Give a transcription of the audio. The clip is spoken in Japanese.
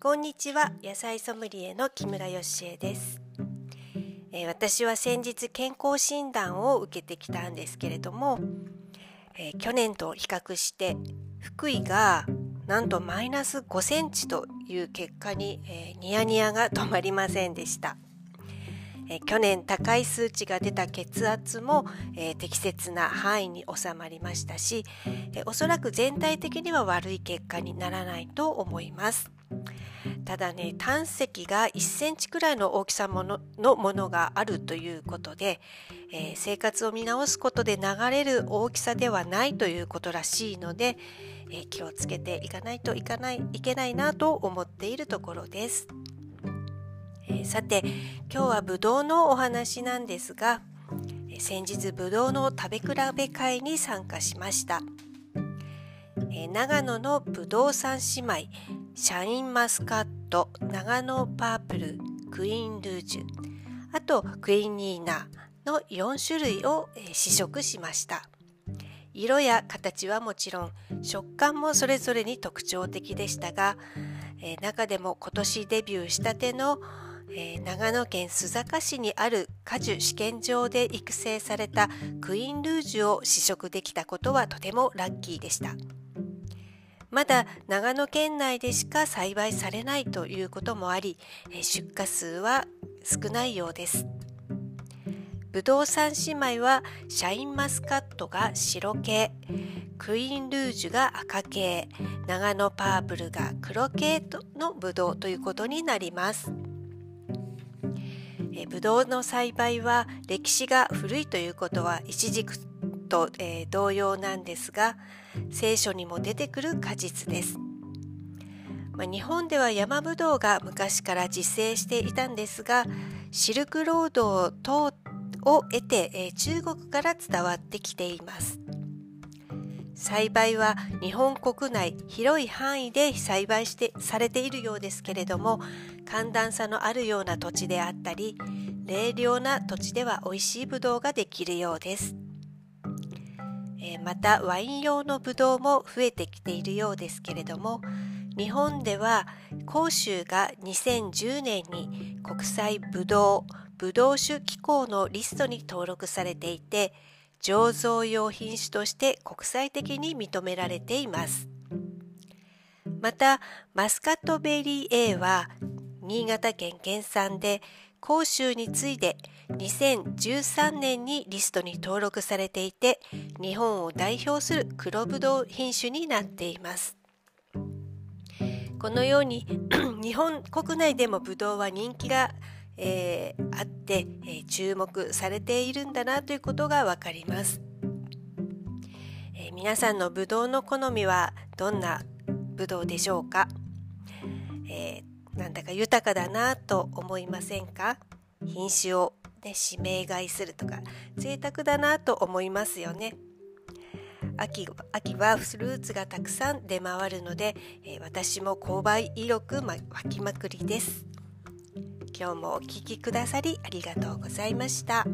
こんにちは。野菜ソムリエの木村よしえです、えー、私は先日健康診断を受けてきたんですけれども、えー、去年と比較して福井がなんとマイナス5センチという結果に、えー、ニヤニヤが止まりませんでした。え去年高い数値が出た血圧も、え適切な範囲に収まりましたし、えおそらく全体的には悪い結果にならないと思います。ただね胆石が1センチくらいの大きさもののものがあるということで、えー、生活を見直すことで流れる大きさではないということらしいので、えー、気をつけていかないといかないいけないなと思っているところです。えー、さて今日はぶどうのお話なんですが先日ぶどうの食べ比べ会に参加しました、え、長野のぶどう三姉妹シャインマスカット長野パープルクイーンルージュ。あとクイーンニーナの4種類を、試食しました。色や形はもちろん食感もそれぞれに特徴的でしたが、え、中でも今年デビューしたてのえ、長野県須坂市にある果樹試験場で育成されたクイーンルージュを試食できたことはとてもラッキーでした。まだ長野県内でしか栽培されないということもあり、えー、出荷数は少ないようですぶどう三姉妹はシャインマスカットが白系クイーンルージュが赤系長野パープルが黒系のぶどうということになります。えブドウの栽培は歴史が古いということは一軸と、えー、同様なんですが聖書にも出てくる果実です。まあ、日本では山ぶどうが昔から自生していたんですがシルクロード等を得て、えー、中国から伝わってきています。栽培は日本国内広い範囲で栽培してされているようですけれども寒暖差のあるような土地であったり冷涼な土地では美味しいぶどうができるようです、え、またワイン用のぶどうも増えてきているようですけれども日本では甲州が2010年に国際ぶどうぶどう酒機構のリストに登録されていて醸造用品種として国際的に認められています。またマスカットベリー A は新潟県原産で甲州に次いで2013年にリストに登録されていて日本を代表する黒ぶどう品種になっています。このように 日本国内でもぶどうは人気がえー、あって、えー、注目されているんだなということがわかります、えー、皆さんのぶどうの好みはどんなぶどうでしょうか、えなんだか豊かだなと思いませんか？品種を、ね、指名買いするとか贅沢だなと思いますよね秋秋はフルーツがたくさん出回るので、え私も購買意欲、ま、湧きまくりです。今日もお聴きくださりありがとうございました。